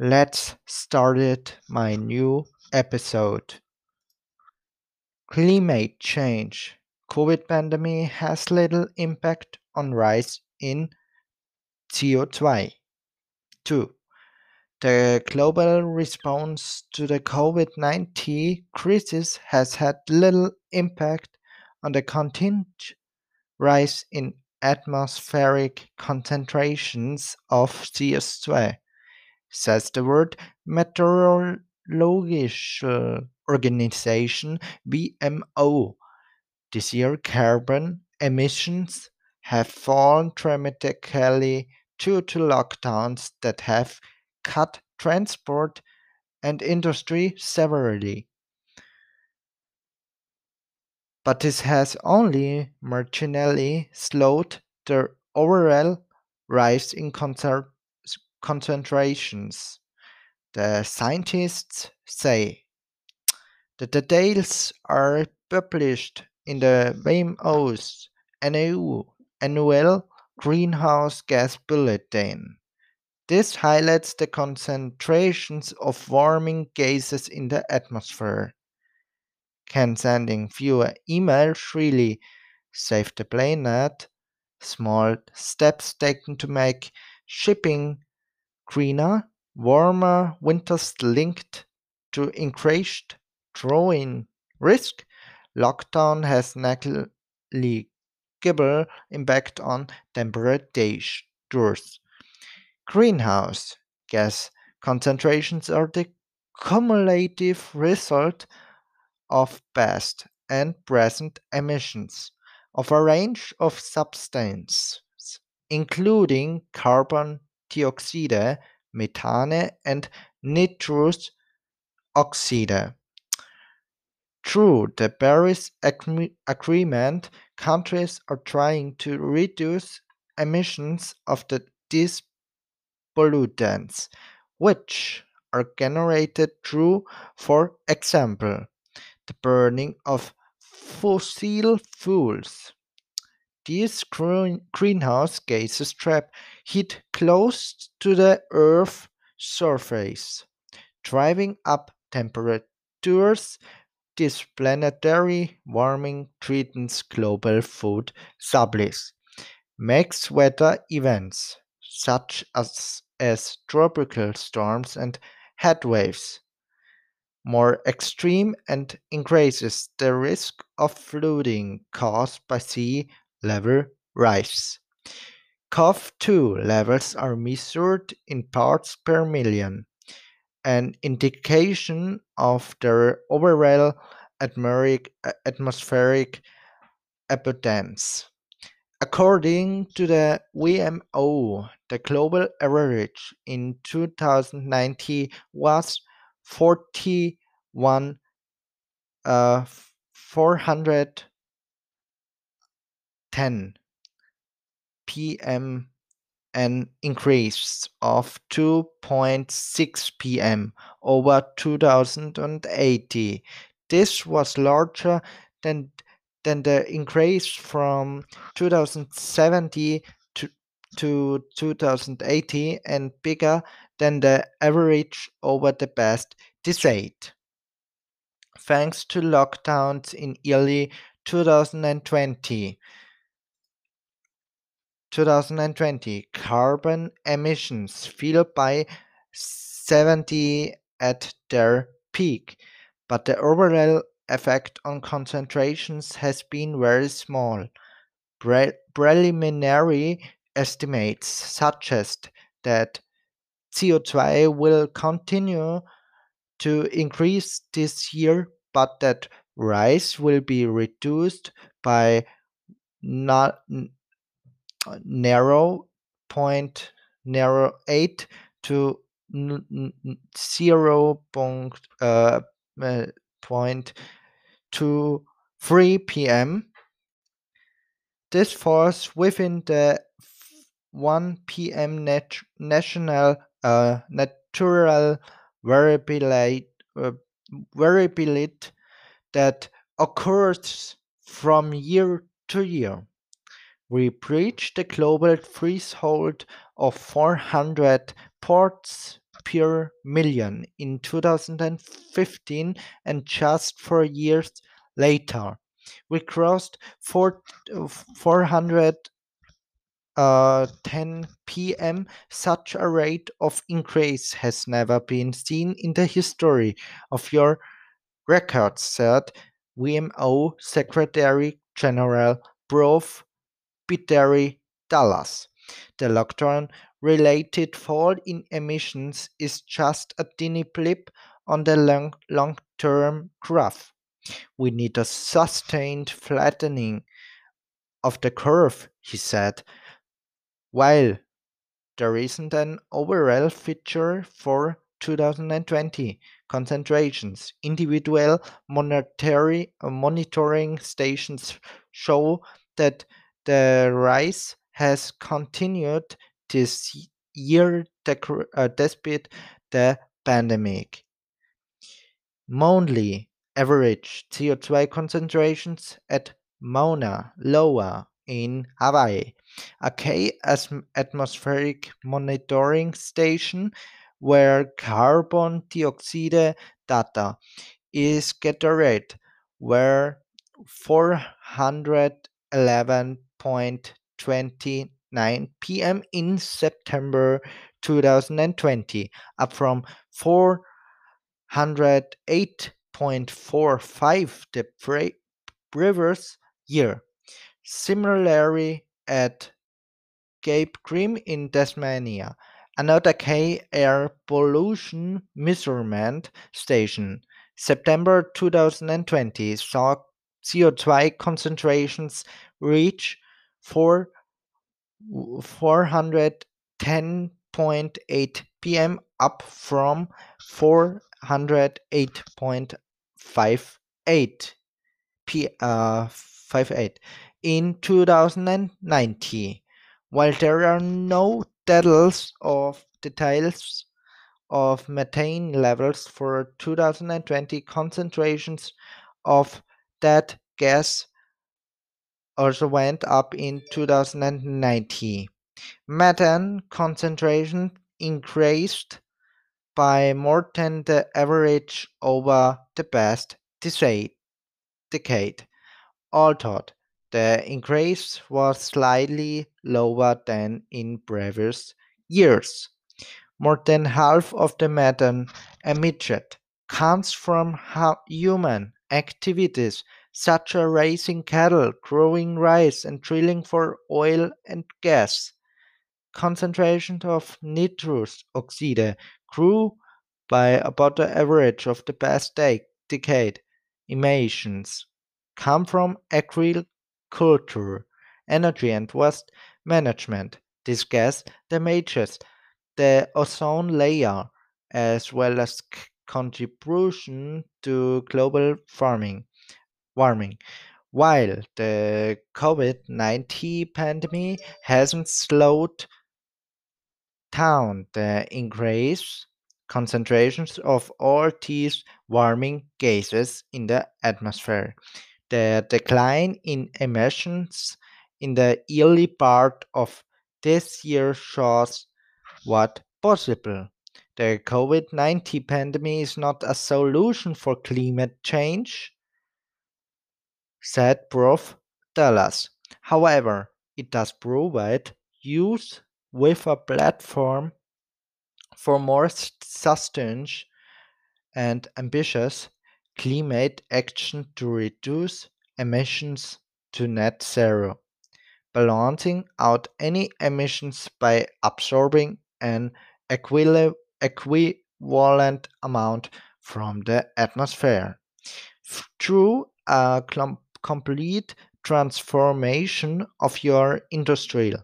Let's start it my new episode. Climate change. COVID pandemic has little impact on rise in CO2. 2. The global response to the COVID-19 crisis has had little impact on the continued rise in atmospheric concentrations of CO2 says the World Meteorological uh, Organization WMO. This year, carbon emissions have fallen dramatically due to lockdowns that have cut transport and industry severely. But this has only marginally slowed the overall rise in concern concentrations. The scientists say the details are published in the WMO's annual greenhouse gas bulletin. This highlights the concentrations of warming gases in the atmosphere. Can sending fewer emails really save the planet? Small steps taken to make shipping greener, warmer winters linked to increased drought risk, lockdown has negligible impact on temperatures. Greenhouse gas concentrations are the cumulative result of past and present emissions of a range of substances, including carbon dioxide, methane, and nitrous oxide. Through the Paris Agreement, countries are trying to reduce emissions of the, these pollutants, which are generated through, for example, the burning of fossil fuels. These greenhouse gases trap heat close to the Earth's surface, driving up temperatures. This planetary warming threatens global food supplies, makes weather events such as, as tropical storms and heat waves more extreme and increases the risk of flooding caused by sea level rise. CO2 levels are measured in parts per million, an indication of their overall atmospheric abundance. According to the WMO, the global average in 2019 was 41 uh, 400 10 p.m. an increase of 2.6 p.m. over 2080. This was larger than than the increase from 2070 to, to 2080 and bigger than the average over the past decade. Thanks to lockdowns in early 2020, 2020 carbon emissions fell by 70 at their peak, but the overall effect on concentrations has been very small. Pre- preliminary estimates suggest that CO2 will continue to increase this year, but that rise will be reduced by not narrow point narrow 8 to zero point, uh, uh, point to 3 p.m. This falls within the 1 p.m. Net national uh, natural variability, uh, variability that occurs from year to year. We breached the global threshold of four hundred parts per million in 2015 and just four years later we crossed 4, 410 uh, pm. Such a rate of increase has never been seen in the history of your records, said WMO Secretary General Prof. Peter Taalas. The lockdown related fall in emissions is just a tiny blip on the long, long term graph. We need a sustained flattening of the curve, he said. While there isn't an overall feature for 2020 concentrations, individual monetary uh, monitoring stations show that the rise has continued this year uh, despite the pandemic. Monthly average CO2 concentrations at Mauna Loa in Hawaii, a key atmospheric monitoring station where carbon dioxide data is gathered, were 411.29 pm in September 2020, up from 408 0.45 the previous year. Similarly, at Cape Grim in Tasmania, another K air pollution measurement station, September 2020 saw CO2 concentrations reach 4 410.8 pm up from 408.5 58 P, uh, 58 in 2090. While there are no details of details of methane levels for 2020 concentrations of that gas also went up in 2019. Methane concentration increased by more than the average over the past decade. Although the increase was slightly lower than in previous years. More than half of the methane emitted comes from human activities such as raising cattle, growing rice, and drilling for oil and gas. Concentration of nitrous oxide grew by about the average of the past decade. Emissions come from agriculture, energy and waste management. This gas damages the ozone layer as well as contribution to global farming, warming. While the COVID-19 pandemic hasn't slowed down the increase concentrations of all these warming gases in the atmosphere. The decline in emissions in the early part of this year shows what possible. The COVID 19 pandemic is not a solution for climate change, said Prof. Taalas. However, it does provide youth with a platform for more sustained and ambitious climate action to reduce emissions to net zero, balancing out any emissions by absorbing an equivalent amount from the atmosphere. Through a complete transformation of your industrial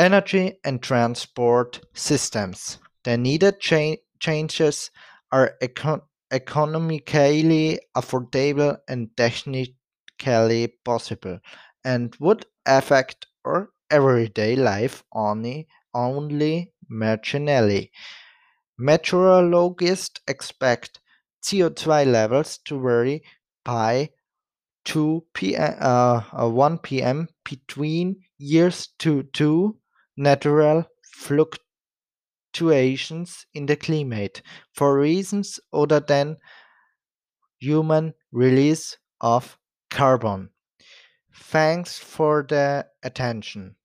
energy and transport systems. The needed cha- changes are econ- economically affordable and technically possible and would affect our everyday life only, only marginally. Meteorologists expect CO2 levels to vary by 2 p.m. Uh, uh, 1 p.m. between years to 2 natural fluctuations in the climate for reasons other than human release of carbon. Thanks for the attention.